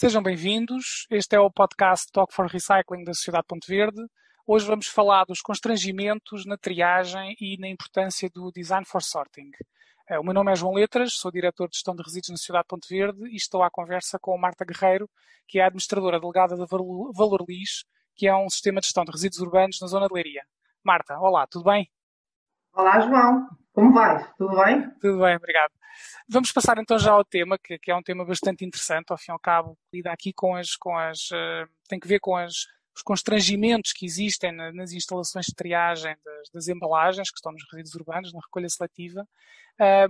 Sejam bem-vindos. Este é o podcast Talk for Recycling da Sociedade Ponte Verde. Hoje vamos falar dos constrangimentos na triagem e na importância do Design for Sorting. Eh, o meu nome é João Letras, sou diretor de gestão de resíduos na Sociedade Ponte Verde e estou à conversa com a Marta Guerreiro, que é a administradora delegada da Valor Lis, que é um sistema de gestão de resíduos urbanos na zona de Leiria. Marta, olá, tudo bem? Olá, João. Como vais? Tudo bem? Tudo bem, obrigado. Vamos passar então já ao tema, que, que, é um tema bastante interessante, ao fim e ao cabo, lida aqui com as, com as uh, tem que ver com as, os constrangimentos que existem nas instalações de triagem das, das, embalagens, que estão nos resíduos urbanos, na recolha seletiva,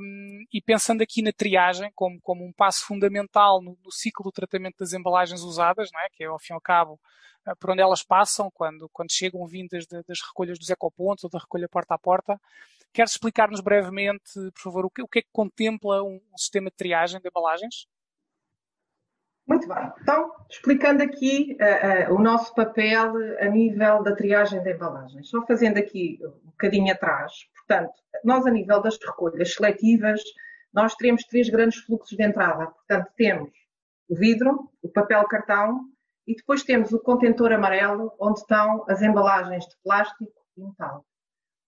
um, e pensando aqui na triagem como, como um passo fundamental no, no, ciclo do tratamento das embalagens usadas, não é? que é, ao fim e ao cabo, uh, por onde elas passam quando, quando chegam vindas de, das recolhas dos ecopontos ou da recolha porta a porta. Queres explicar-nos brevemente, por favor, o que, o que, é que contempla um, um sistema de triagem de embalagens? Muito bem. Então, explicando aqui uh, uh, o nosso papel a nível da triagem de embalagens. Só fazendo aqui um bocadinho atrás. Portanto, nós a nível das recolhas seletivas, nós teremos três grandes fluxos de entrada. Portanto, temos o vidro, o papel cartão e depois temos o contentor amarelo, onde estão as embalagens de plástico e metal.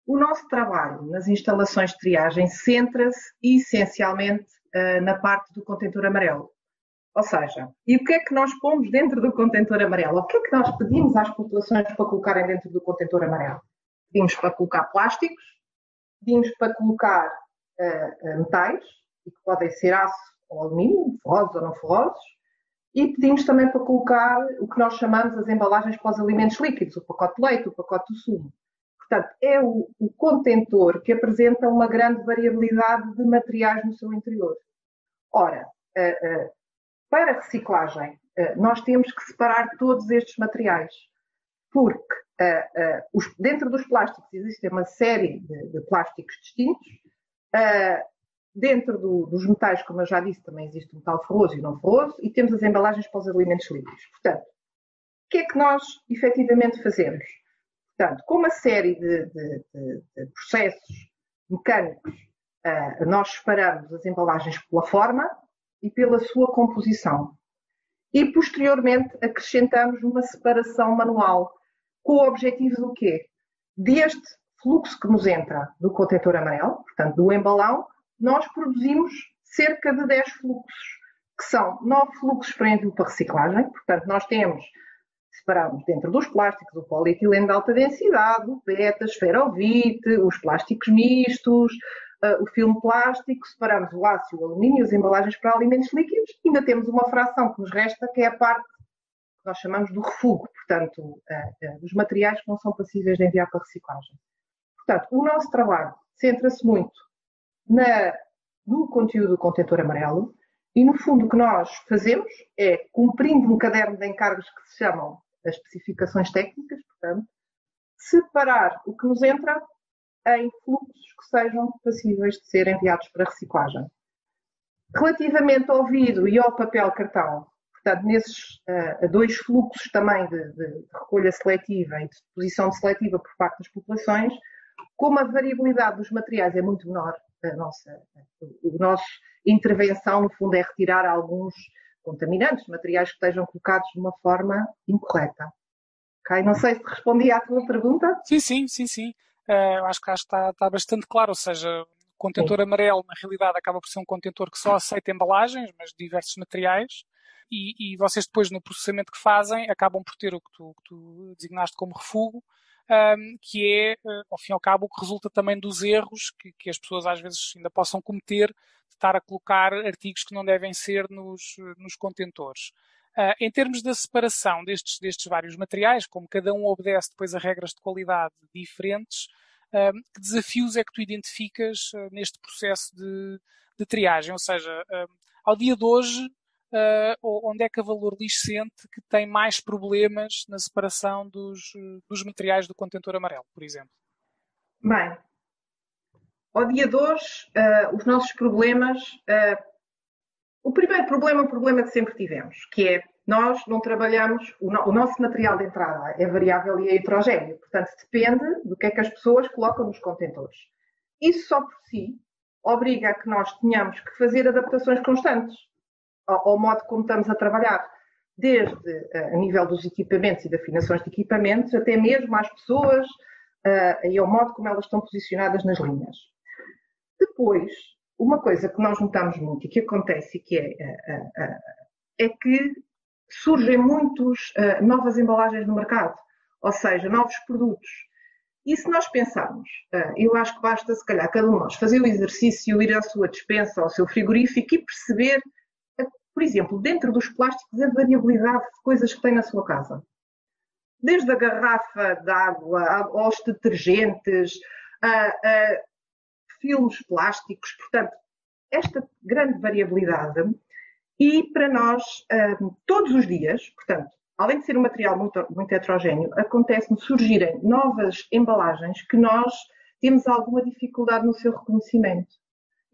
O nosso trabalho nas instalações de triagem centra-se essencialmente uh, na parte do contentor amarelo. Ou seja, e o que é que nós pomos dentro do contentor amarelo? O que é que nós pedimos às populações para colocarem dentro do contentor amarelo? Pedimos para colocar plásticos, pedimos para colocar uh, metais, que podem ser aço ou alumínio, ferrosos ou não ferrosos, e pedimos também para colocar o que nós chamamos as embalagens para os alimentos líquidos, o pacote de leite, o pacote de sumo. Portanto, é o, o contentor que apresenta uma grande variabilidade de materiais no seu interior. Ora, uh, uh, para reciclagem, eh, nós temos que separar todos estes materiais, porque dentro dos plásticos existe uma série de, plásticos distintos. Dentro do, dos metais, como eu já disse, também existe o metal ferroso e não ferroso, e temos as embalagens para os alimentos líquidos. Portanto, o que é que nós efetivamente fazemos? Portanto, com uma série de, de, de processos mecânicos, nós separamos as embalagens pela forma, e pela sua composição. E posteriormente acrescentamos uma separação manual com o objetivo do quê? Deste fluxo que nos entra do contentor amarelo, portanto do embalão, nós produzimos cerca de 10 fluxos, que são 9 fluxos para para reciclagem, portanto nós temos separamos dentro dos plásticos o polietileno de alta densidade, o PET, a esferovite, os plásticos mistos, uh, o filme plástico, separamos o e o alumínio, as embalagens para alimentos líquidos, ainda temos uma fração que nos resta, que é a parte que nós chamamos do refugo, portanto, uh, uh, dos materiais que não são passíveis de enviar para reciclagem. Portanto, o nosso trabalho centra-se muito na, no conteúdo do contentor amarelo, e, no fundo, o que nós fazemos é, cumprindo um caderno de encargos que se chamam as especificações técnicas, portanto, separar o que nos entra em fluxos que sejam passíveis de ser enviados para reciclagem. Relativamente ao vidro e ao papel cartão, portanto, nesses uh, dois fluxos também de, de, recolha seletiva e de deposição seletiva por parte das populações, como a variabilidade dos materiais é muito menor, a nossa, a nossa intervenção, no fundo, é retirar alguns contaminantes, materiais que estejam colocados de uma forma incorreta. Okay? Não sei se respondi à tua pergunta. Sim, sim, sim, sim. Uh, acho que, acho que está, está bastante claro, ou seja, o contentor Sim. amarelo, na realidade, acaba por ser um contentor que só aceita embalagens, mas diversos materiais, e, e, vocês depois, no processamento que fazem, acabam por ter o que tu, que tu designaste como refugo, um, que é, uh, ao fim e ao cabo, o que resulta também dos erros que, que, as pessoas às vezes ainda possam cometer de estar a colocar artigos que não devem ser nos, nos contentores. Uh, em termos da separação destes, destes vários materiais, como cada um obedece depois a regras de qualidade diferentes, uh, que desafios é que tu identificas uh, neste processo de, de, triagem? Ou seja, ao dia de hoje, onde é que a Valor Lixo sente que tem mais problemas na separação dos, dos materiais do contentor amarelo, por exemplo? Bem, ao dia de hoje, os nossos problemas o primeiro problema é um problema que sempre tivemos, que é nós não trabalhamos, o, no, o, nosso material de entrada é variável e é heterogéneo, portanto depende do que é que as pessoas colocam nos contentores. Isso só por si obriga a que nós tenhamos que fazer adaptações constantes ao, ao modo como estamos a trabalhar. desde a nível dos equipamentos e da afinações de equipamentos, até mesmo às pessoas e ao modo como elas estão posicionadas nas linhas. Depois, uma coisa que nós notamos muito e que acontece que é, é que surgem muitas novas embalagens no mercado, ou seja, novos produtos. E se nós pensarmos, eu acho que basta, se calhar, cada um de nós fazer o exercício, ir à sua despensa, ao seu frigorífico e perceber por exemplo, dentro dos plásticos, a variabilidade de coisas que tem na sua casa. Desde a garrafa de água aos detergentes, a, a filmes plásticos, portanto, esta grande variabilidade. E para nós, um, todos os dias, portanto, além de ser um material muito, muito heterogéneo, acontece-nos surgirem novas embalagens que nós temos alguma dificuldade no seu reconhecimento.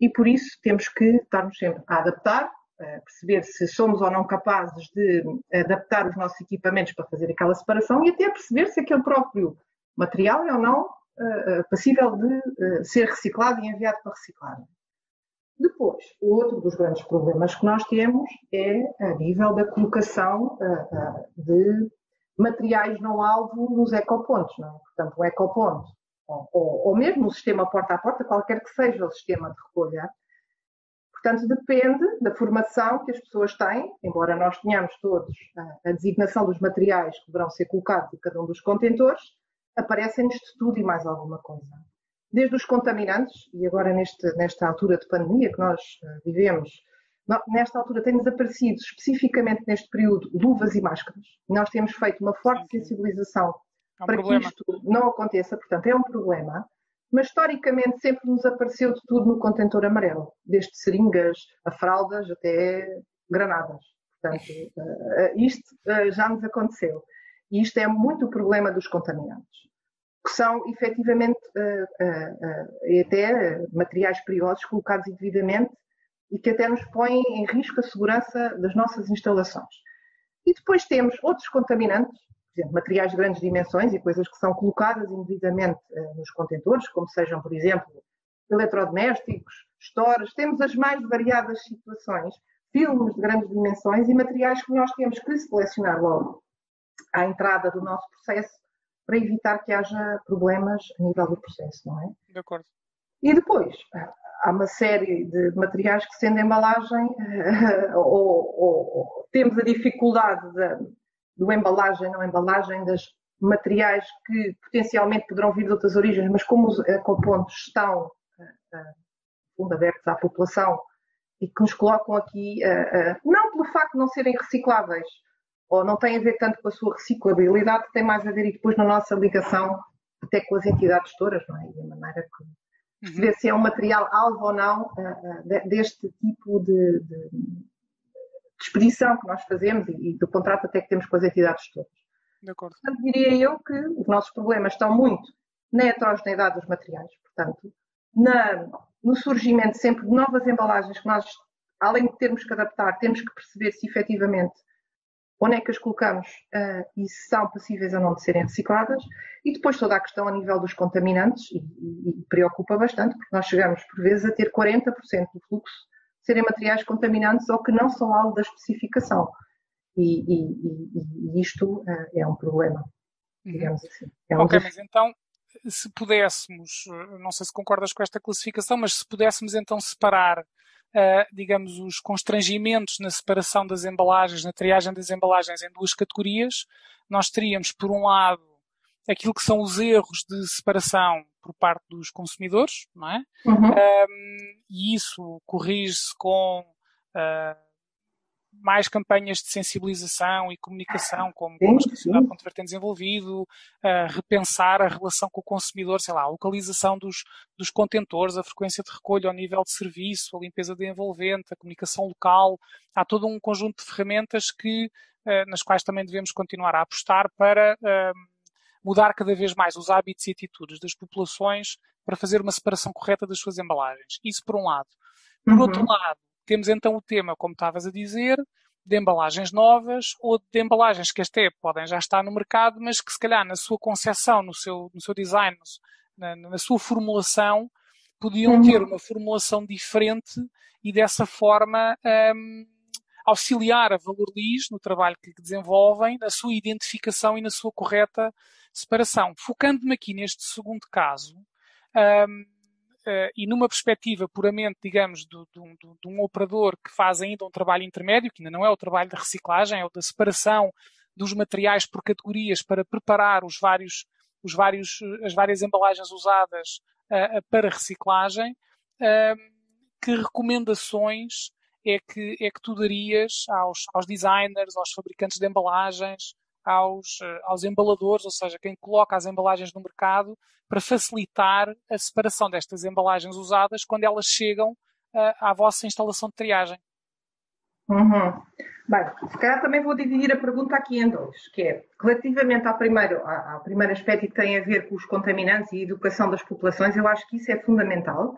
E por isso temos que estarmos sempre a adaptar, perceber se somos ou não capazes de adaptar os nossos equipamentos para fazer aquela separação e até perceber se aquele próprio material é ou não uh, passível de ser reciclado e enviado para reciclagem. Depois, outro dos grandes problemas que nós temos é a nível da colocação de materiais não alvo nos ecopontos. Não é? Portanto, o ecoponto, ou, ou, ou mesmo o sistema porta a porta, qualquer que seja o sistema de recolha, Portanto, depende da formação que as pessoas têm, embora nós tenhamos todos a, a designação dos materiais que deverão ser colocados em cada um dos contentores, aparecem-nos de tudo e mais alguma coisa. Desde os contaminantes, e agora neste, nesta altura de pandemia que nós uh, vivemos, nesta altura têm-nos aparecido especificamente neste período luvas e máscaras. Nós temos feito uma forte sensibilização é um para problema. que isto não aconteça, portanto é um problema mas historicamente sempre nos apareceu de tudo no contentor amarelo, desde seringas a fraldas até granadas. Portanto, uh, isto uh, já nos aconteceu. E isto é muito o problema dos contaminantes, que são efetivamente até materiais perigosos colocados indevidamente e que até nos põem em risco a segurança das nossas instalações. E depois temos outros contaminantes exemplo, materiais de grandes dimensões e coisas que são colocadas indevidamente uh, nos contentores, como sejam, por exemplo, eletrodomésticos, stores, temos as mais variadas situações, filmes de grandes dimensões e materiais que nós temos que selecionar logo à entrada do nosso processo para evitar que haja problemas a nível do processo, não é? De acordo. E depois, há uma série de materiais que, sendo embalagem, ou, ou, ou temos a dificuldade de, do embalagem, não embalagem, das materiais que potencialmente poderão vir de outras origens, mas como os ecopontos estão uh, abertos à população e que nos colocam aqui, não pelo facto de não serem recicláveis, ou não tem a ver tanto com a sua reciclabilidade, tem mais a ver e depois na nossa ligação até com as entidades todas, não é? E a maneira que perceber uhum. se é um material alvo ou não deste tipo de de expedição que nós fazemos e, e, do contrato até que temos com as entidades todas. De acordo. Portanto, diria eu que os nossos problemas estão muito na heterogeneidade dos materiais, portanto, na, no surgimento sempre de novas embalagens que nós, além de termos que adaptar, temos que perceber se efetivamente onde é que as colocamos uh, e se são passíveis ou não de serem recicladas, e depois toda a questão a nível dos contaminantes, e, e, e preocupa bastante, porque nós chegamos por vezes a ter 40% do fluxo serem materiais contaminantes ou que não são alvo da especificação. E, e, e isto uh, é um problema, uhum. digamos assim. É um ok, mas então, se pudéssemos, não sei se concordas com esta classificação, mas se pudéssemos então separar, uh, digamos, os constrangimentos na separação das embalagens, na triagem das embalagens em duas categorias, nós teríamos, por um lado, aquilo que são os erros de separação por parte dos consumidores, não é? Uhum. Um, e isso corrige-se com uh, mais campanhas de sensibilização e comunicação, como, como a Sociedade Ponte Verde tem desenvolvido, uh, repensar a relação com o consumidor, sei lá, a localização dos, dos contentores, a frequência de recolha, o nível de serviço, a limpeza de envolvente, a comunicação local. Há todo um conjunto de ferramentas que, uh, nas quais também devemos continuar a apostar para mudar cada vez mais os hábitos e atitudes das populações para fazer uma separação correta das suas embalagens. Isso por um lado. Por uhum. outro lado, temos então o tema, como estavas a dizer, de embalagens novas ou de embalagens que até podem já estar no mercado, mas que se calhar na sua concepção, no seu, no seu design, na, na sua formulação, podiam uhum. ter uma formulação diferente e dessa forma um, auxiliar a Valor no trabalho que desenvolvem, na sua identificação e na sua correta separação. Focando-me aqui neste segundo caso, um, uh, e numa perspectiva puramente, digamos, de um operador que faz ainda um trabalho intermédio, que ainda não é o trabalho de reciclagem, é o da separação dos materiais por categorias para preparar os vários, os vários, as várias embalagens usadas uh, para reciclagem, uh, que recomendações é que, é que tu darias aos, aos designers, aos fabricantes de embalagens, aos, eh, aos embaladores, ou seja, quem coloca as embalagens no mercado, para facilitar a separação destas embalagens usadas quando elas chegam uh, à vossa instalação de triagem. Uhum. Bem, se calhar também vou dividir a pergunta aqui em dois, que é relativamente ao primeiro, ao primeiro aspecto que tem a ver com os contaminantes e a educação das populações, eu acho que isso é fundamental.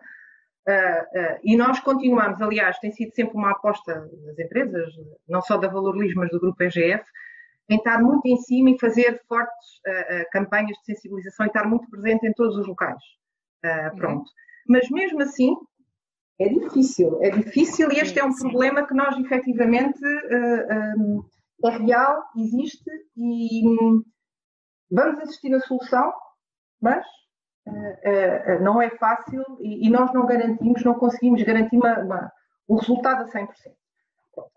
Uh, uh, e nós continuamos, aliás, tem sido sempre uma aposta das empresas, não só da Valor Lis, mas do Grupo EGF, em estar muito em cima e fazer fortes uh, uh, campanhas de sensibilização e estar muito presente em todos os locais. Uh, pronto. Uhum. Mas mesmo assim, é difícil, é difícil e este é um sim. problema que nós efetivamente um, é real, existe e um, vamos insistir na solução, mas não é fácil e, e, nós não garantimos, não conseguimos garantir uma, uma, o resultado a 100%.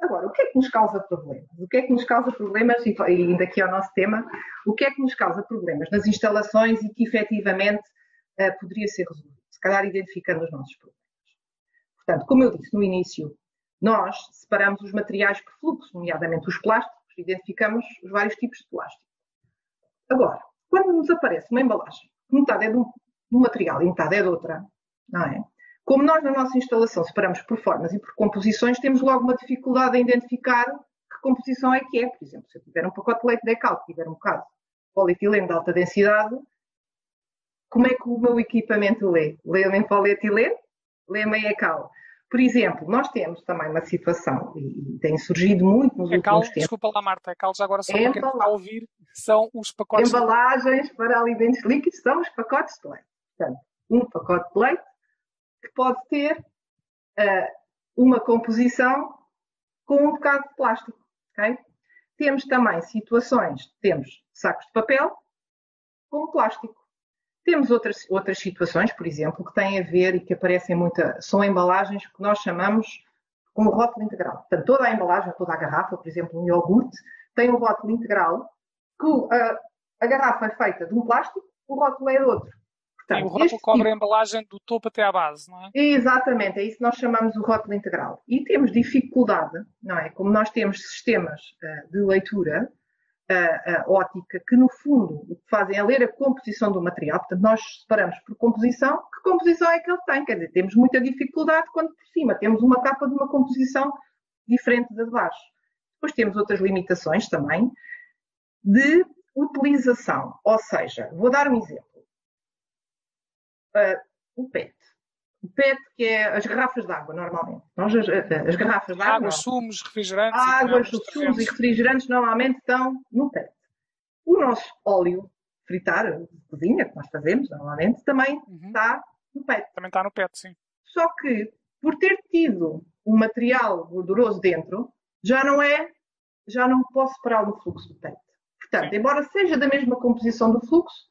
Agora, o que é que nos causa problemas? O que é que nos causa problemas, e ainda aqui ao nosso tema, o que é que nos causa problemas nas instalações e que efetivamente uh, poderia ser resolvido? Se calhar identificando os nossos problemas. Portanto, como eu disse no início, nós separamos os materiais por fluxo, nomeadamente os plásticos, identificamos os vários tipos de plástico. Agora, quando nos aparece uma embalagem, metade é de um, de um material e metade é de outra, não é? Como nós na nossa instalação separamos por formas e por composições, temos logo uma dificuldade em identificar que composição é que é. Por exemplo, se eu tiver um pacote de leite decal, tiver um de polietileno de alta densidade, como é que o meu equipamento lê? Lê-me em polietileno? Lê-me em ecal? Por exemplo, nós temos também uma situação, e tem surgido muito nos ecal, últimos tempos. Desculpa lá, Marta, ecal já agora só para quem está a ouvir, são os pacotes... Embalagens para alimentos líquidos são os pacotes de leite. Portanto, um pacote de leite que pode ter uh, uma composição com um bocado de plástico. Okay? Temos também situações, temos sacos de papel com plástico. Temos outras, outras situações, por exemplo, que têm a ver e que aparecem muito, são embalagens que nós chamamos com o rótulo integral. Portanto, toda a embalagem, toda a garrafa, por exemplo, um iogurte, tem um rótulo integral, que a, a garrafa é feita de um plástico, o rótulo é de outro. Portanto, e o rótulo cobre tipo... a embalagem do topo até à base, não é? Exatamente, é isso que nós chamamos o rótulo integral. E temos dificuldade, não é? Como nós temos sistemas uh, de leitura uh, uh, ótica que, no fundo, o que fazem é ler a composição do material. Portanto, nós separamos por composição. Que composição é que ele tem? Quer dizer, temos muita dificuldade quando por cima temos uma capa de uma composição diferente da de baixo. Depois temos outras limitações também de utilização. Ou seja, vou dar um exemplo uh, o PET. O PET, que é as garrafas de água, normalmente. Nós, as, as garrafas de água. Águas, sumos, refrigerantes. Águas, sumos e refrigerantes normalmente estão no PET. O nosso óleo fritar, de cozinha, que nós fazemos normalmente, também uhum. está no PET. Também está no PET, sim. Só que, por ter tido um material gorduroso dentro, já não é, já não posso separar no fluxo do PET. Portanto, sim. embora seja da mesma composição do fluxo,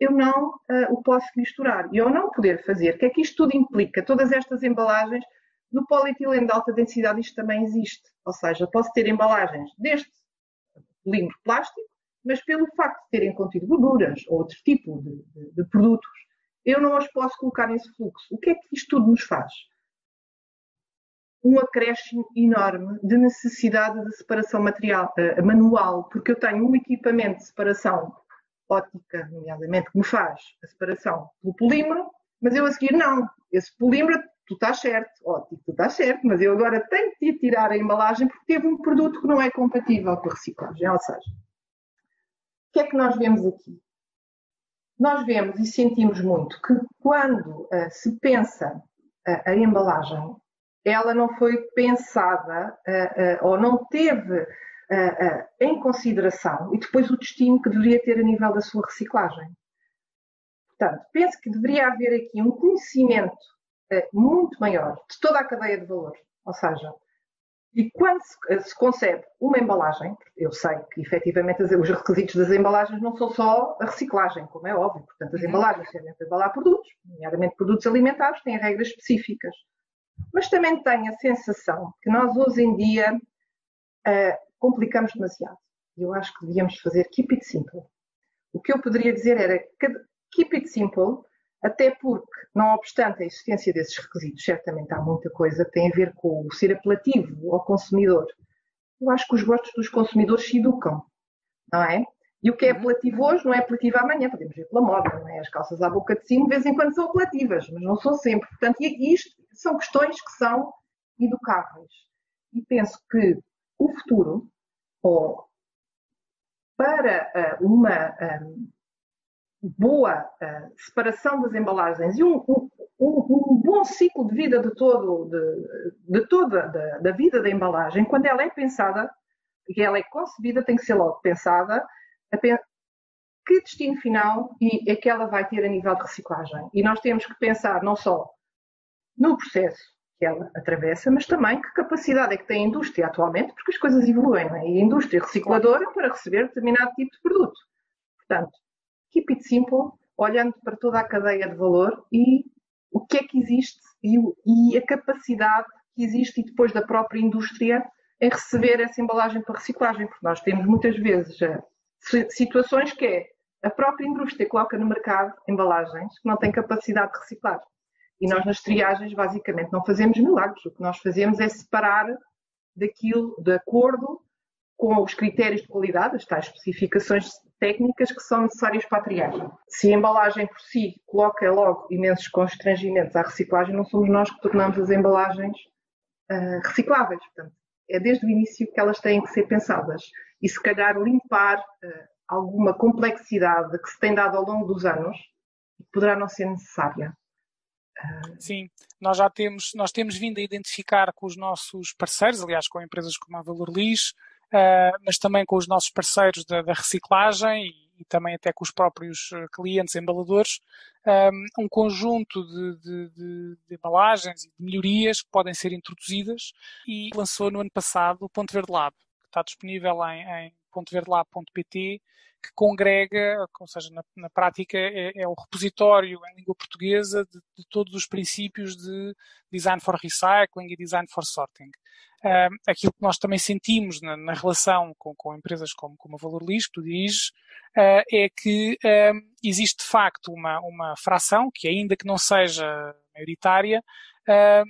eu não uh, o posso misturar. E ao não poder fazer, o que é que isto tudo implica? Todas estas embalagens, no polietileno de alta densidade isto também existe. Ou seja, posso ter embalagens deste polímero plástico, mas pelo facto de terem contido gorduras ou outro tipo de, de, de produtos, eu não as posso colocar nesse fluxo. O que é que isto tudo nos faz? um acréscimo enorme de necessidade de separação material, uh, manual, porque eu tenho um equipamento de separação ótica, nomeadamente, que me faz a separação pelo polímero, mas eu a seguir não. Esse polímero, tu estás certo, ótico, tu estás certo, mas eu agora tenho que tirar a embalagem porque teve um produto que não é compatível com a reciclagem. Ou seja, o que é que nós vemos aqui? Nós vemos e sentimos muito que quando uh, se pensa uh, a embalagem, ela não foi pensada uh, ou não teve em consideração e depois o destino que deveria ter a nível da sua reciclagem. Portanto, penso que deveria haver aqui um conhecimento uh, muito maior de toda a cadeia de valor, ou seja, E quando se, se, concebe uma embalagem, eu sei que efetivamente os requisitos das embalagens não são só a reciclagem, como é óbvio. Portanto, as uhum. embalagens servem para embalar produtos, nomeadamente produtos alimentares, têm regras específicas. Mas também tenho a sensação que nós hoje em dia uh, complicamos demasiado. E eu acho que devíamos fazer keep it simple. O que eu poderia dizer era keep it simple, até porque, não obstante a existência desses requisitos, certamente há muita coisa que tem a ver com o ser apelativo ao consumidor. Eu acho que os gostos dos consumidores se educam, não é? E o que é uhum. apelativo hoje não é apelativo amanhã, podemos ver pela moda, não é? As calças à boca de cima, de vez em quando são apelativas, mas não são sempre. Portanto, isto são questões que são educáveis. E penso que o futuro, ou para uh, uma um, boa uh, separação das embalagens e um, um, um, bom ciclo de vida de todo, de, de toda da, da, vida da embalagem, quando ela é pensada, e ela é concebida, tem que ser logo pensada, que destino final é que ela vai ter a nível de reciclagem. E nós temos que pensar não só no processo que ela atravessa, mas também que capacidade é que tem a indústria atualmente, porque as coisas evoluem, é? E a indústria recicladora para receber determinado tipo de produto. Portanto, keep it simple, olhando para toda a cadeia de valor e o que é que existe e, e a capacidade que existe e depois da própria indústria em receber essa embalagem para reciclagem, porque nós temos muitas vezes eh, situações que é a própria indústria coloca no mercado embalagens que não têm capacidade de reciclar. E nós nas triagens basicamente não fazemos milagres. O que nós fazemos é separar daquilo, de acordo com os critérios de qualidade, as tais especificações técnicas que são necessárias para a triagem. Se a embalagem por si coloca logo imensos constrangimentos à reciclagem, não somos nós que tornamos as embalagens uh, recicláveis. Portanto, é desde o início que elas têm que ser pensadas. E se calhar limpar uh, alguma complexidade que se tem dado ao longo dos anos poderá não ser necessária. Sim, nós já temos, nós temos vindo a identificar com os nossos parceiros, aliás, com empresas como a Valor Lis, uh, mas também com os nossos parceiros da, da reciclagem e, e, também até com os próprios eh, clientes embaladores, um, ah, um conjunto de, de, de, de, embalagens e de melhorias que podem ser introduzidas e lançou no ano passado o Ponto Verde Lab, que está disponível em, em pontoverdelab.pt que congrega, ou seja, na, na prática é, é, o repositório em língua portuguesa de, de, todos os princípios de design for recycling e design for sorting. Uh, aquilo que nós também sentimos na, na relação com, com, empresas como, como a Valor Lixo, tu dizes, uh, é que uh, existe de facto uma, uma fração, que ainda que não seja maioritária, de,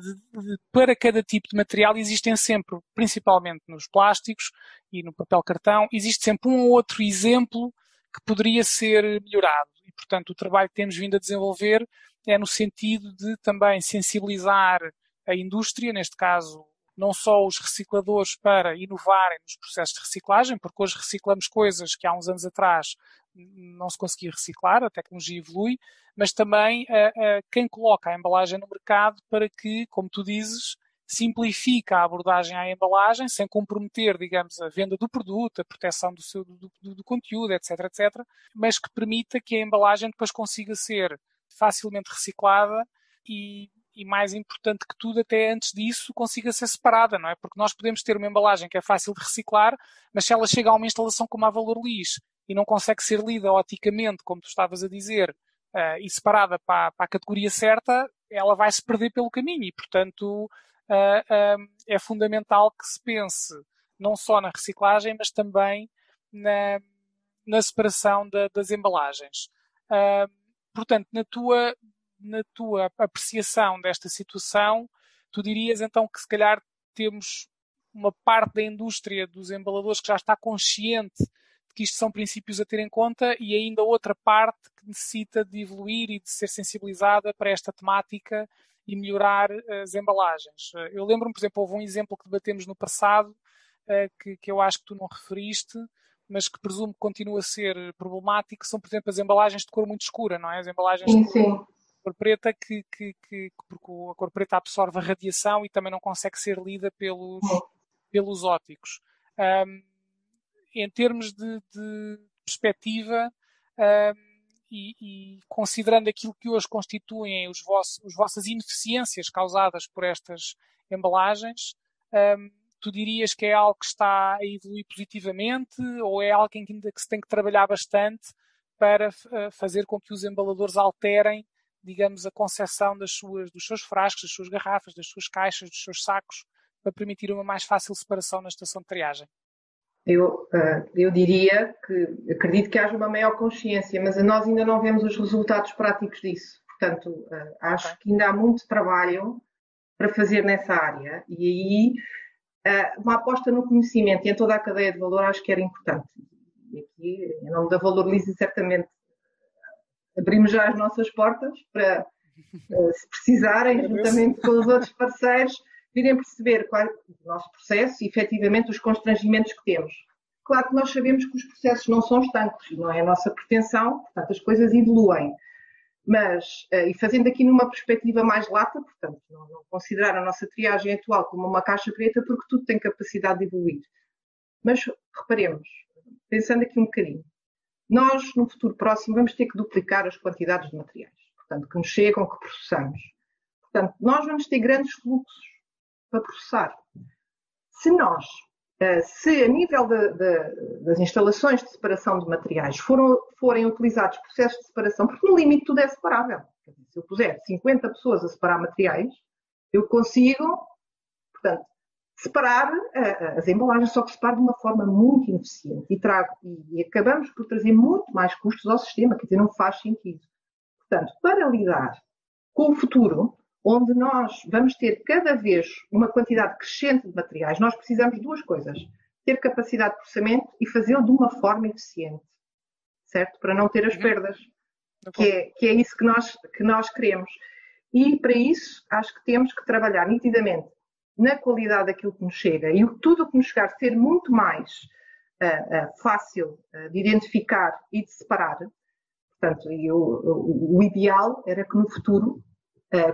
de, para cada tipo de material existem sempre, principalmente nos plásticos e no papel cartão, existe sempre um ou outro exemplo que poderia ser melhorado. E, portanto, o trabalho que temos vindo a desenvolver é no sentido de também sensibilizar a indústria, neste caso, não só os recicladores para inovarem nos processos de reciclagem, porque hoje reciclamos coisas que há uns anos atrás não se conseguia reciclar, a tecnologia evolui, mas também uh, uh, quem coloca a embalagem no mercado para que, como tu dizes, simplifica a abordagem à embalagem sem comprometer, digamos, a venda do produto, a proteção do, seu, do, do, do conteúdo, etc, etc, mas que permita que a embalagem depois consiga ser facilmente reciclada e, e mais importante que tudo, até antes disso, consiga ser separada, não é? Porque nós podemos ter uma embalagem que é fácil de reciclar, mas se ela chega a uma instalação como a Valor Lis e não consegue ser lida oticamente, como tu estavas a dizer, uh, e separada para, para, a categoria certa, ela vai se perder pelo caminho e, portanto, uh, é fundamental que se pense não só na reciclagem, mas também na, na separação da, das embalagens. portanto, na tua, na tua apreciação desta situação, tu dirias então que se calhar temos uma parte da indústria dos embaladores que já está consciente que isto são princípios a ter em conta e ainda outra parte que necessita de evoluir e de ser sensibilizada para esta temática e melhorar eh, as embalagens. Eh, eu lembro-me, por exemplo, houve um exemplo que debatemos no passado eh, que, que eu acho que tu não referiste, mas que presumo que continua a ser problemático, são, por exemplo, as embalagens de cor muito escura, não é? As embalagens sim, de cor preta que, que, que, porque a cor preta absorve a radiação e também não consegue ser lida pelos, pelos óticos. Um, em termos de, de perspectiva um, e, e, considerando aquilo que hoje constituem os vossos, as vossas ineficiências causadas por estas embalagens, um, tu dirias que é algo que está a evoluir positivamente ou é algo que ainda que se tem que trabalhar bastante para uh, fazer com que os embaladores alterem, digamos, a concepção das suas, dos seus frascos, das suas garrafas, das suas caixas, dos seus sacos, para permitir uma mais fácil separação na estação de triagem? Eu, uh, eu diria que acredito que haja uma maior consciência, mas nós ainda não vemos os resultados práticos disso. Portanto, uh, acho okay. que ainda há muito trabalho para fazer nessa área e aí uh, uma aposta no conhecimento e em toda a cadeia de valor acho que era importante. E aqui, em nome da Valorize, certamente abrimos já as nossas portas para, se precisarem, juntamente com os outros parceiros, virem perceber qual o nosso processo e, efetivamente, os constrangimentos que temos. Claro que nós sabemos que os processos não são estancos, não é a nossa pretensão, portanto, as coisas evoluem. Mas, eh, e fazendo aqui numa perspectiva mais lata, portanto, não, não considerar a nossa triagem atual como uma caixa preta, porque tudo tem capacidade de evoluir. Mas, reparemos, pensando aqui um bocadinho, nós, no futuro próximo, vamos ter que duplicar as quantidades de materiais, portanto, que nos chegam, que processamos. Portanto, nós vamos ter grandes fluxos para processar. Se nós, eh, se a nível de, de, das instalações de separação de materiais foram, forem utilizados processos de separação, porque no limite tudo é separável. Se eu puser 50 pessoas a separar materiais, eu consigo, portanto, separar uh, as embalagens, só que separo de uma forma muito ineficiente e, trago, e, acabamos por trazer muito mais custos ao sistema, quer dizer, não faz sentido. Portanto, para lidar com o futuro, onde nós vamos ter cada vez uma quantidade crescente de materiais, nós precisamos de duas coisas. Ter capacidade de processamento e fazê-lo de uma forma eficiente, certo? Para não ter as uhum. perdas, que é, que é isso que nós, que nós queremos. E para isso, acho que temos que trabalhar nitidamente na qualidade daquilo que nos chega e tudo o que nos chegar ser muito mais uh, uh, fácil uh, de identificar e de separar. Portanto, o, o, o ideal era que no futuro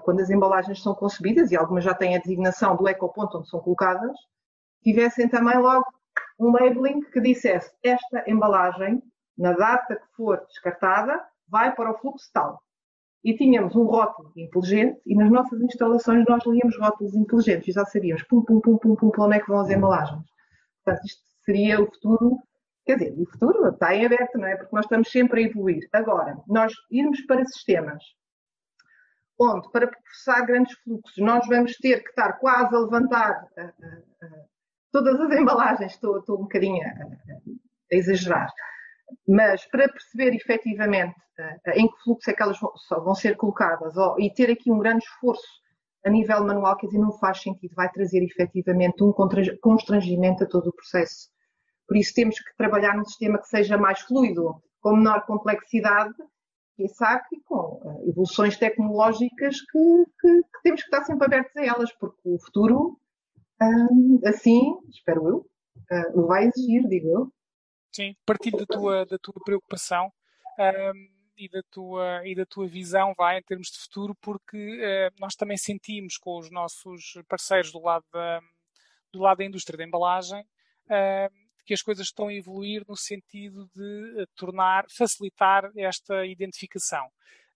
quando as embalagens são concebidas, e algumas já têm a designação do ecoponto onde são colocadas, tivessem também logo um labeling que dissesse esta embalagem, na data que for descartada, vai para o fluxo tal. E tínhamos um rótulo inteligente e nas nossas instalações nós líamos rótulos inteligentes e já sabíamos pum, pum, pum, pum, pum, pum, onde é que vão as embalagens. Portanto, isto seria o futuro, quer dizer, o futuro está em aberto, não é? Porque nós estamos sempre a evoluir. Agora, nós irmos para sistemas onde, para processar grandes fluxos, nós vamos ter que estar quase a levantar uh, uh, uh, todas as embalagens, estou, estou um bocadinho a, a, exagerar, mas para perceber efetivamente em que fluxo é que elas vão, vão ser colocadas e ter aqui um grande esforço a nível manual, quer dizer, não faz sentido, vai trazer efetivamente um constrangimento a todo o processo. Por isso temos que trabalhar num sistema que seja mais fluido, com menor complexidade e saque com uh, evoluções tecnológicas que, que, que, temos que estar sempre abertos a elas, porque o futuro, um, assim, espero eu, uh, o vai exigir, digo eu. Sim, partindo da tua, da tua preocupação um, e, da tua, e da tua visão, vai, em termos de futuro, porque uh, nós também sentimos com os nossos parceiros do lado da, do lado da indústria da embalagem que as coisas estão a evoluir no sentido de eh, tornar, facilitar esta identificação.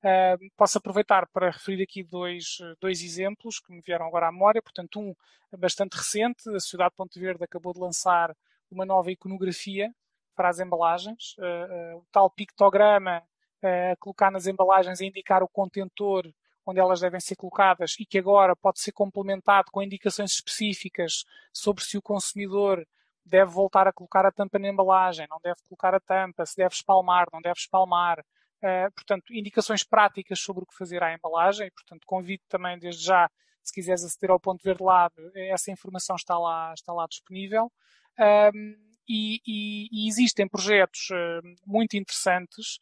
Uh, posso aproveitar para referir aqui dois, dois exemplos que me vieram agora à memória. Portanto, um bastante recente, a Sociedade Ponte Verde acabou de lançar uma nova iconografia para as embalagens. Uh, uh, o tal pictograma a colocar nas embalagens a indicar o contentor onde elas devem ser colocadas e que agora pode ser complementado com indicações específicas sobre se o consumidor deve voltar a colocar a tampa na embalagem, não deve colocar a tampa, se deve espalmar, não deve espalmar. Uh, portanto, indicações práticas sobre o que fazer à embalagem. Portanto, convido também desde já, se quiseres aceder ao Ponto Verde Lab, essa informação está lá, está lá disponível. Um, e, e, e, existem projetos uh, muito interessantes,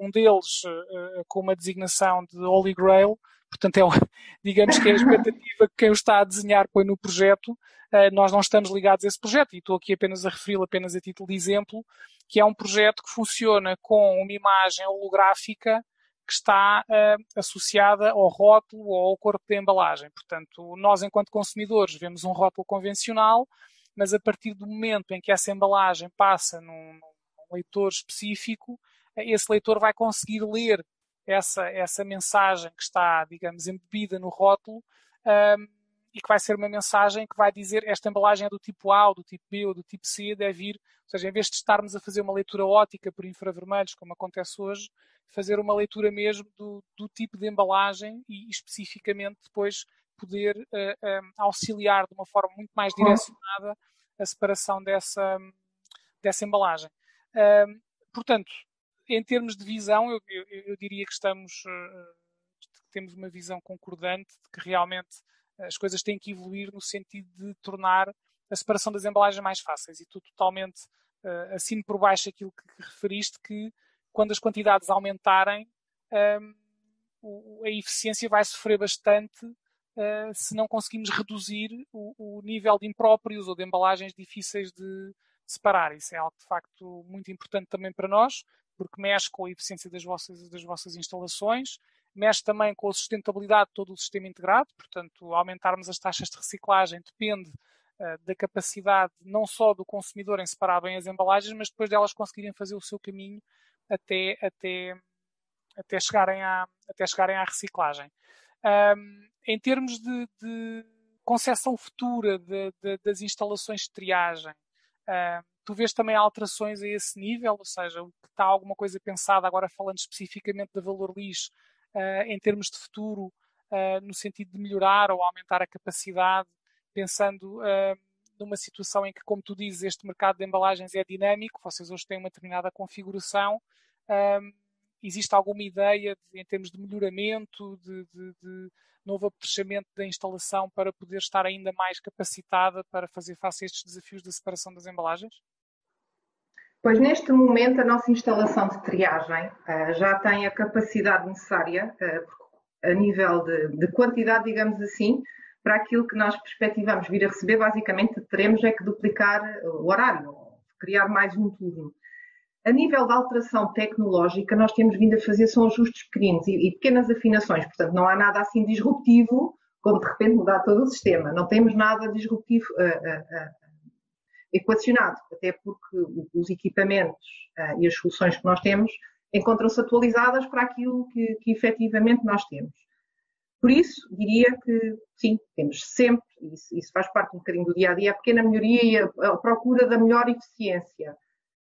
um deles uh, com uma designação de Holy Grail, portanto, é, digamos que é a expectativa que quem o está a desenhar põe no projeto, eh, nós não estamos ligados a esse projeto e estou aqui apenas a referi-lo apenas a título de exemplo, que é um projeto que funciona com uma imagem holográfica que está uh, associada ao rótulo ou ao corpo da embalagem. Portanto, nós, enquanto consumidores, vemos um rótulo convencional, mas a partir do momento em que essa embalagem passa num, num leitor específico, esse leitor vai conseguir ler essa, essa mensagem que está, digamos, embebida no rótulo um, e que vai ser uma mensagem que vai dizer esta embalagem é do tipo A, ou do tipo B, ou do tipo C, deve ir, ou seja, em vez de estarmos a fazer uma leitura ótica por infravermelhos, como acontece hoje, fazer uma leitura mesmo do, do tipo de embalagem e especificamente depois poder uh, eh, um, eh, auxiliar de uma forma muito mais direcionada a separação dessa, dessa embalagem. Uh, portanto, em termos de visão, eu, eu, eu diria que estamos, uh, temos uma visão concordante de que realmente as coisas têm que evoluir no sentido de tornar a separação das embalagens mais fáceis. E tu totalmente uh, assino por baixo aquilo que, que, referiste, que quando as quantidades aumentarem, um, o, a eficiência vai sofrer bastante uh, se não conseguimos reduzir o, o, nível de impróprios ou de embalagens difíceis de separar. Isso é algo de facto muito importante também para nós, porque mexe com a eficiência das vossas, das vossas instalações, mexe também com a sustentabilidade de todo o sistema integrado, portanto, aumentarmos as taxas de reciclagem depende uh, da capacidade não só do consumidor em separar bem as embalagens, mas depois delas conseguirem fazer o seu caminho até, até, até, chegarem, à, até chegarem à reciclagem. Um, em termos de, de concepção futura de, de, das instalações de triagem, tu vês também alterações a esse nível, ou seja, está alguma coisa pensada, agora falando especificamente da Valor Lixo, uh, em termos de futuro, uh, no sentido de melhorar ou aumentar a capacidade, pensando uh, numa situação em que, como tu dizes, este mercado de embalagens é dinâmico, vocês hoje têm uma determinada configuração. existe alguma ideia, de, em termos de melhoramento, de, de, de novo apetrechamento da instalação para poder estar ainda mais capacitada para fazer face a estes desafios da separação das embalagens? Pois neste momento a nossa instalação de triagem uh, já tem a capacidade necessária, uh, a nível de, de, quantidade, digamos assim, para aquilo que nós perspectivamos vir a receber, basicamente teremos é que duplicar o horário, criar mais um turno. A nível da alteração tecnológica, nós temos vindo a fazer são ajustes pequenos e, e pequenas afinações, portanto não há nada assim disruptivo, como de repente mudar todo o sistema. Não temos nada disruptivo uh, equacionado, até porque os equipamentos uh, e as soluções que nós temos encontram-se atualizadas para aquilo que, que efetivamente nós temos. Por isso, diria que sim, temos sempre, isso, isso faz parte um bocadinho do dia a dia, a pequena melhoria e a, a procura da melhor eficiência.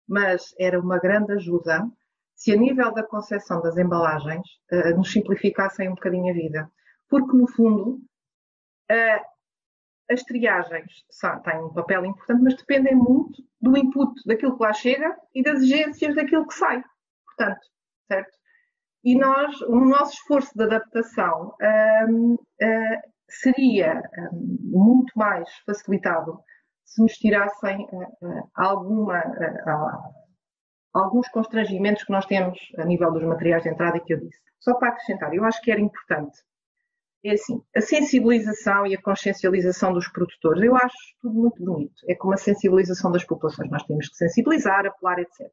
Mas era uma grande ajuda se a nível da concepção das embalagens uh, nos simplificassem um bocadinho a vida. Porque, no fundo, uh, as triagens têm um papel importante, mas dependem muito do input daquilo que lá chega e das exigências daquilo que sai. Portanto, certo? E nós, o nosso esforço de adaptação um, uh, hum, seria um, muito mais facilitado se nos tirassem uh, uh, alguma, alguns constrangimentos que nós temos a nível dos materiais de entrada que eu disse. Só para acrescentar, eu acho que era importante é assim, a sensibilização e a consciencialização dos produtores, eu acho tudo muito bonito. É como a sensibilização das populações. Nós temos que sensibilizar, apelar, etc.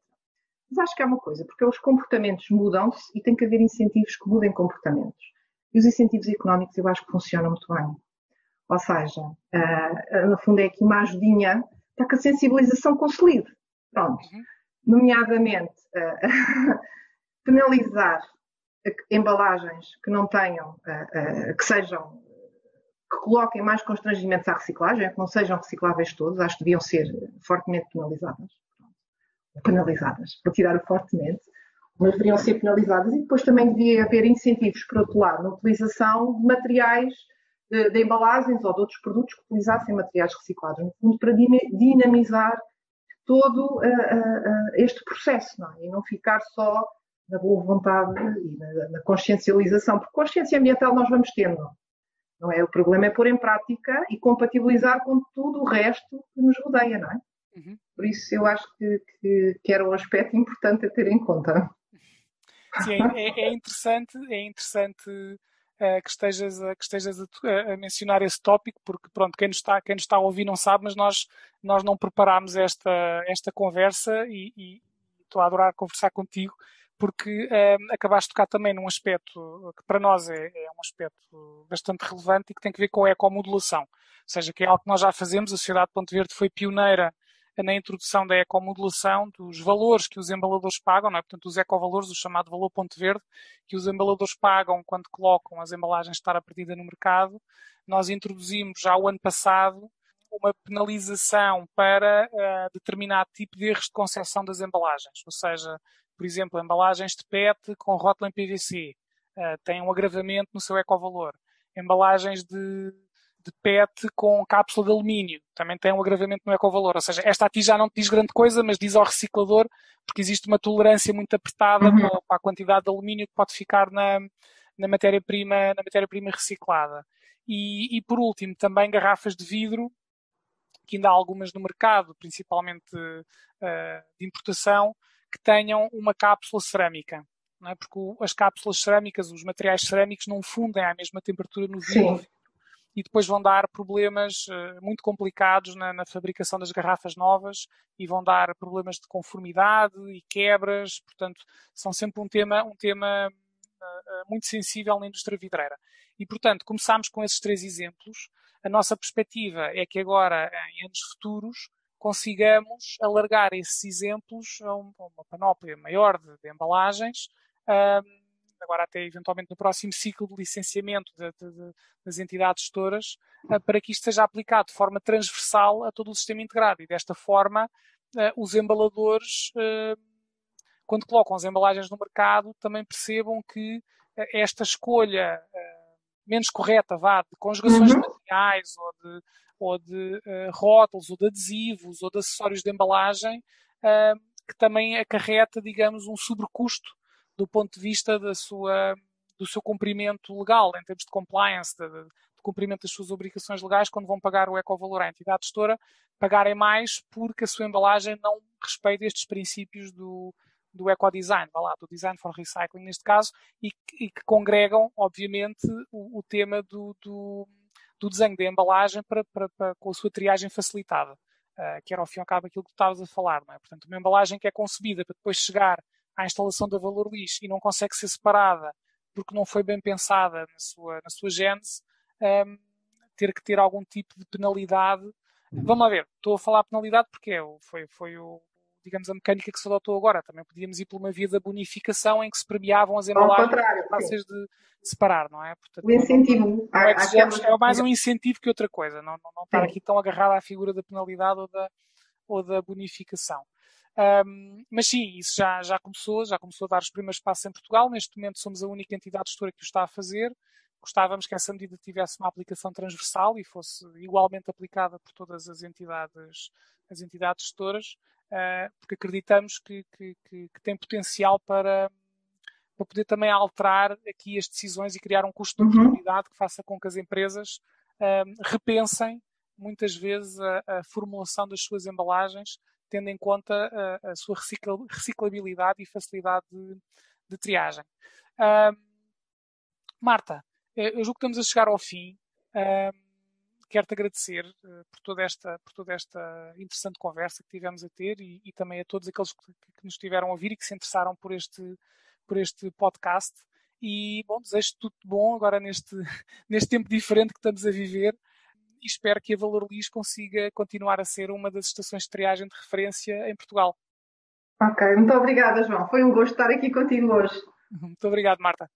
Mas acho que há uma coisa, porque os comportamentos mudam-se e tem que haver incentivos que mudem comportamentos. E os incentivos económicos eu acho que funcionam muito bem. Ou seja, uh, no fundo é aqui uma ajudinha para que a sensibilização consolide. Pronto. Uhum. Nomeadamente, uh, penalizar embalagens que não tenham, uh, uh, que sejam, que coloquem mais constrangimentos à reciclagem, que não sejam recicláveis todos, acho que deviam ser fortemente penalizadas. Penalizadas, para tirar o fortemente, mas deveriam ser penalizadas e depois também devia haver incentivos, por outro lado, na utilização de materiais de, de embalagens ou de outros produtos que utilizassem materiais reciclados, no fundo, para dinamizar todo uh, este processo, não é? e não ficar só na boa vontade e na, na, consciencialização, porque consciência ambiental nós vamos tendo, não é? O problema é pôr em prática e compatibilizar com tudo o resto que nos rodeia, não é? Uhum. Por isso eu acho que, que, que, era um aspecto importante a ter em conta. Sim, é, é interessante, é interessante uh, que estejas, que estejas a, a, mencionar esse tópico, porque pronto, quem nos, está, quem nos está a ouvir não sabe, mas nós, nós não preparámos esta, esta conversa e, e estou a adorar conversar contigo porque um, acabaste de tocar também num aspecto que para nós é, é, um aspecto bastante relevante e que tem que ver com a ecomodulação. Ou seja, que é algo que nós já fazemos, a Sociedade de Verde foi pioneira na introdução da ecomodulação dos valores que os embaladores pagam, não é? portanto, os ecovalores, o chamado valor ponto verde, que os embaladores pagam quando colocam as embalagens de estar a perdida no mercado. Nós introduzimos já o ano passado uma penalização para uh, determinado tipo de erros de concepção das embalagens. Ou seja, por exemplo, embalagens de PET com rótulo em PVC uh, têm um agravamento no seu ecovalor. Embalagens de, de PET com cápsula de alumínio também têm um agravamento no ecovalor. Ou seja, esta aqui já não diz grande coisa, mas diz ao reciclador porque existe uma tolerância muito apertada uhum. para, para, a quantidade de alumínio que pode ficar na, na matéria-prima na matéria-prima reciclada. E, e, por último, também garrafas de vidro que ainda há algumas no mercado, principalmente uh, de importação, que tenham uma cápsula cerâmica. É? Porque as cápsulas cerâmicas, os materiais cerâmicos, não fundem à mesma temperatura no vidro e depois vão dar problemas uh, muito complicados na, na, fabricação das garrafas novas e vão dar problemas de conformidade e quebras. Portanto, são sempre um tema, um tema uh, muito sensível na indústria vidreira. E, portanto, começámos com esses três exemplos a nossa perspectiva é que agora, em anos futuros, consigamos alargar esses exemplos a uma panóplia maior de, de embalagens, um, agora até eventualmente no próximo ciclo de licenciamento de, de, das entidades gestoras, uh, para que isto seja aplicado de forma transversal a todo o sistema integrado. E desta forma, uh, os embaladores, uh, quando colocam as embalagens no mercado, também percebam que esta escolha menos correta, vá, de conjugações uhum. de materiais ou de, ou de uh, rótulos ou de adesivos ou de acessórios de embalagem, uh, que também acarreta, digamos, um sobrecusto do ponto de vista da sua, do seu cumprimento legal, em termos de compliance, de, de, de cumprimento das suas obrigações legais, quando vão pagar o ecovalor à entidade gestora, pagarem mais porque a sua embalagem não respeita estes princípios do, do ecodesign, do design for recycling neste caso, e, e que congregam, obviamente, o, o tema do, do, do, desenho da embalagem para, para, para, com a sua triagem facilitada, uh, que era ao fim e ao cabo aquilo que tu estavas a falar, não é? Portanto, uma embalagem que é concebida para depois chegar à instalação da valor lixo e não consegue ser separada porque não foi bem pensada na sua, na sua gênese, um, ter que ter algum tipo de penalidade. Vamos lá ver, estou a falar penalidade porque é, foi, foi o, digamos, a mecânica que se adotou agora. Também podíamos ir por uma via da bonificação em que se premiavam as embalagens fáceis de separar, não é? Portanto, o incentivo. Não, não é, é, mais um incentivo que outra coisa. Não, não, não estar aqui tão agarrado à figura da penalidade ou da, ou da bonificação. Um, mas sim, isso já, já começou, já começou a dar os primeiros passos em Portugal. Neste momento somos a única entidade gestora que o está a fazer. Gostávamos que essa medida tivesse uma aplicação transversal e fosse igualmente aplicada por todas as entidades, as entidades gestoras. Eh, porque acreditamos que, que, que, que, tem potencial para, para poder também alterar aqui as decisões e criar um custo de uhum. oportunidade uhum. que faça com que as empresas um, repensem muitas vezes a, a, formulação das suas embalagens, tendo em conta a, a sua reciclabilidade e facilidade de, de triagem. Um, Marta, eh, eu julgo que estamos a chegar ao fim. Um, quero-te agradecer uh, por, toda esta, por toda esta interessante conversa que tivemos a ter e, e também a todos aqueles que, que, nos tiveram a ouvir e que se interessaram por este, por este podcast. E, bom, desejo tudo de bom agora neste, neste tempo diferente que estamos a viver e espero que a Valor Lis consiga continuar a ser uma das estações de triagem de referência em Portugal. Ok, muito obrigada, João. Foi um gosto estar aqui contigo hoje. Muito obrigado, Marta.